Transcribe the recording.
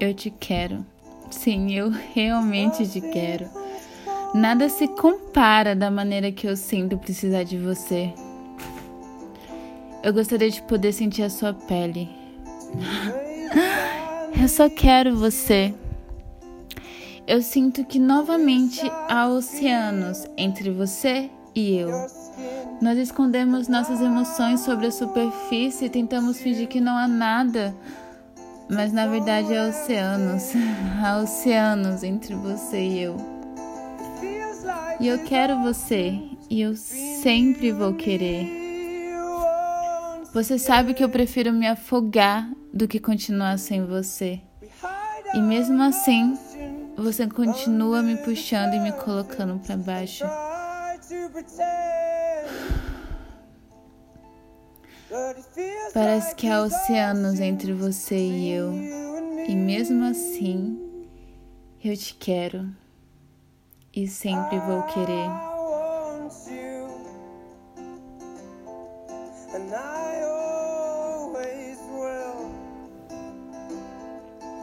Eu te quero. Sim, eu realmente te quero. Nada se compara da maneira que eu sinto precisar de você. Eu gostaria de poder sentir a sua pele. Eu só quero você. Eu sinto que novamente há oceanos entre você e eu. Nós escondemos nossas emoções sobre a superfície e tentamos fingir que não há nada, mas na verdade há oceanos. Há oceanos entre você e eu. E eu quero você e eu sempre vou querer. Você sabe que eu prefiro me afogar do que continuar sem você. E mesmo assim, você continua me puxando e me colocando para baixo. Parece que há oceanos entre você e eu, e mesmo assim, eu te quero. E sempre vou querer. And I